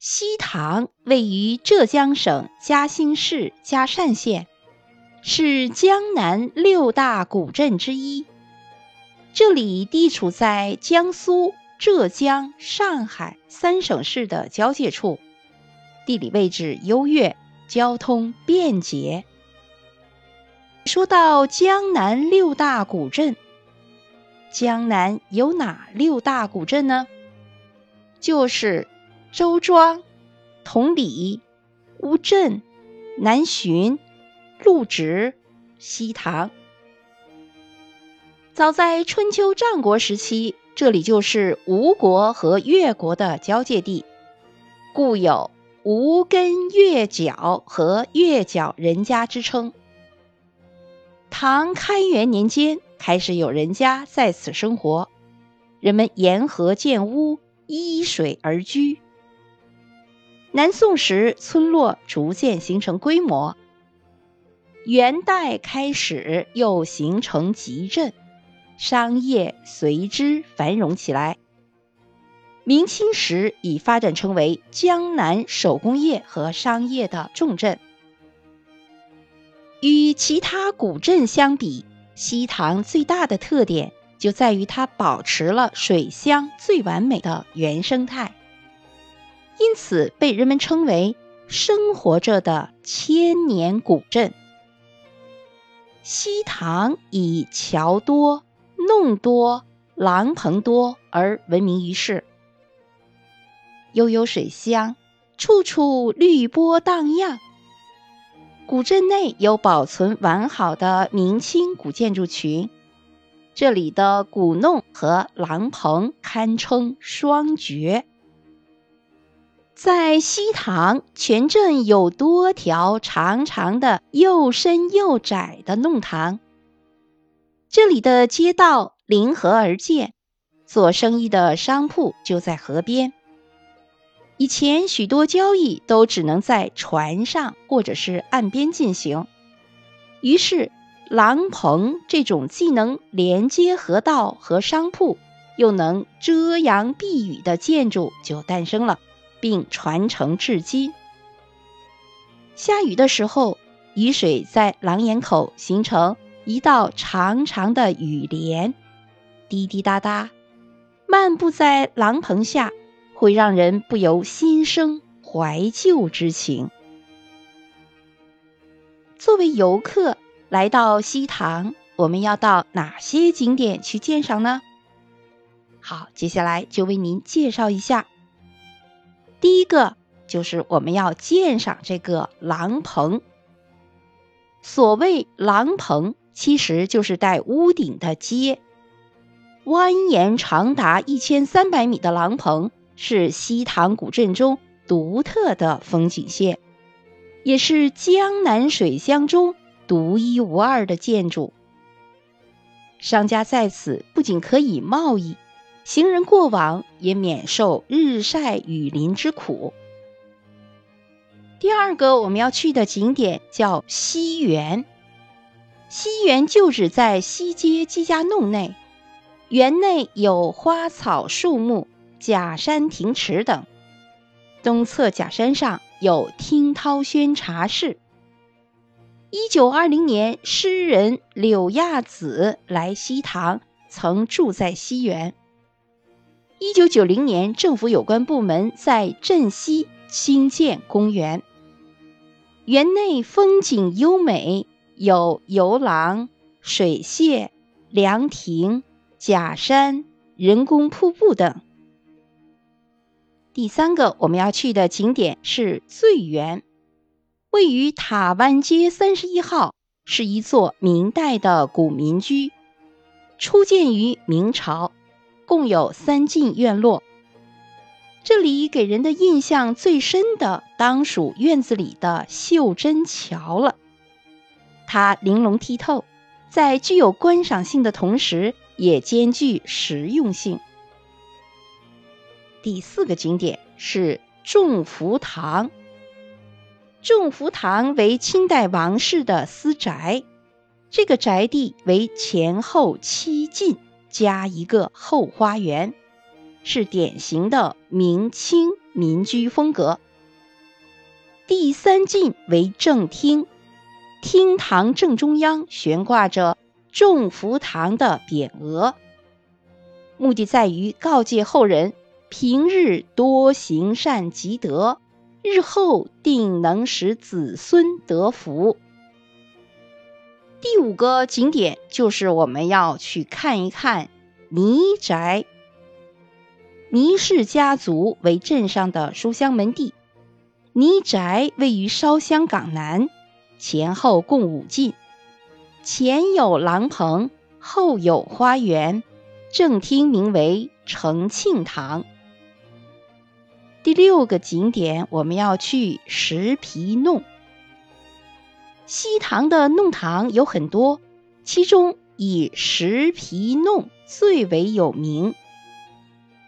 西塘位于浙江省嘉兴市嘉善县，是江南六大古镇之一。这里地处在江苏、浙江、上海三省市的交界处，地理位置优越，交通便捷。说到江南六大古镇，江南有哪六大古镇呢？就是周庄、同里、乌镇、南浔、陆直、西塘。早在春秋战国时期，这里就是吴国和越国的交界地，故有“吴根越角”和“越角人家”之称。唐开元年间开始有人家在此生活，人们沿河建屋，依水而居。南宋时，村落逐渐形成规模。元代开始又形成集镇，商业随之繁荣起来。明清时已发展成为江南手工业和商业的重镇。与其他古镇相比，西塘最大的特点就在于它保持了水乡最完美的原生态，因此被人们称为“生活着的千年古镇”。西塘以桥多、弄多、廊棚多而闻名于世，悠悠水乡，处处绿波荡漾。古镇内有保存完好的明清古建筑群，这里的古弄和廊棚堪称双绝。在西塘，全镇有多条长长的、又深又窄的弄堂，这里的街道临河而建，做生意的商铺就在河边。以前许多交易都只能在船上或者是岸边进行，于是廊棚这种既能连接河道和商铺，又能遮阳避雨的建筑就诞生了，并传承至今。下雨的时候，雨水在廊檐口形成一道长长的雨帘，滴滴答答，漫步在廊棚下。会让人不由心生怀旧之情。作为游客来到西塘，我们要到哪些景点去鉴赏呢？好，接下来就为您介绍一下。第一个就是我们要鉴赏这个廊棚。所谓廊棚，其实就是带屋顶的街，蜿蜒长达一千三百米的廊棚。是西塘古镇中独特的风景线，也是江南水乡中独一无二的建筑。商家在此不仅可以贸易，行人过往也免受日晒雨淋之苦。第二个我们要去的景点叫西园，西园就址在西街姬家弄内，园内有花草树木。假山亭池等，东侧假山上有听涛轩茶室。一九二零年，诗人柳亚子来西塘，曾住在西园。一九九零年，政府有关部门在镇西兴建公园，园内风景优美，有游廊、水榭、凉亭、假山、人工瀑布等。第三个我们要去的景点是醉园，位于塔湾街三十一号，是一座明代的古民居，初建于明朝，共有三进院落。这里给人的印象最深的，当属院子里的绣针桥了。它玲珑剔透，在具有观赏性的同时，也兼具实用性。第四个景点是众福堂。众福堂为清代王室的私宅，这个宅地为前后七进加一个后花园，是典型的明清民居风格。第三进为正厅，厅堂正中央悬挂着众福堂的匾额，目的在于告诫后人平日多行善积德，日后定能使子孙得福。第五个景点就是我们要去看一看倪宅。倪氏家族为镇上的书香门第。倪宅位于烧香港南，前后共五进，前有廊棚，后有花园，正厅名为承庆堂。第六个景点，我们要去石皮弄。西塘的弄堂有很多，其中以石皮弄最为有名。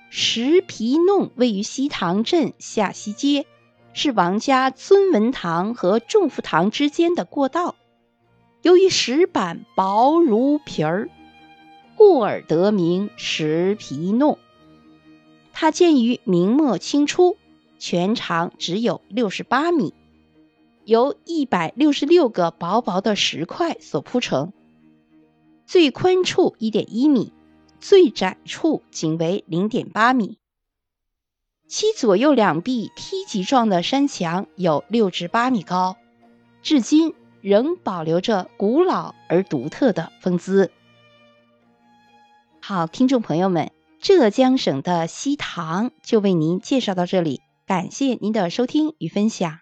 石皮弄位于西塘镇下西街。是王家尊文堂和众福堂之间的过道，由于石板薄如皮儿，故而得名石皮弄。它建于明末清初，全长只有六十八米，由一百六十六个薄薄的石块所铺成，最宽处一点一米，最窄处仅为零点八米。其左右两壁梯级状的山墙有六至八米高，至今仍保留着古老而独特的风姿。好，听众朋友们，浙江省的西塘就为您介绍到这里，感谢您的收听与分享。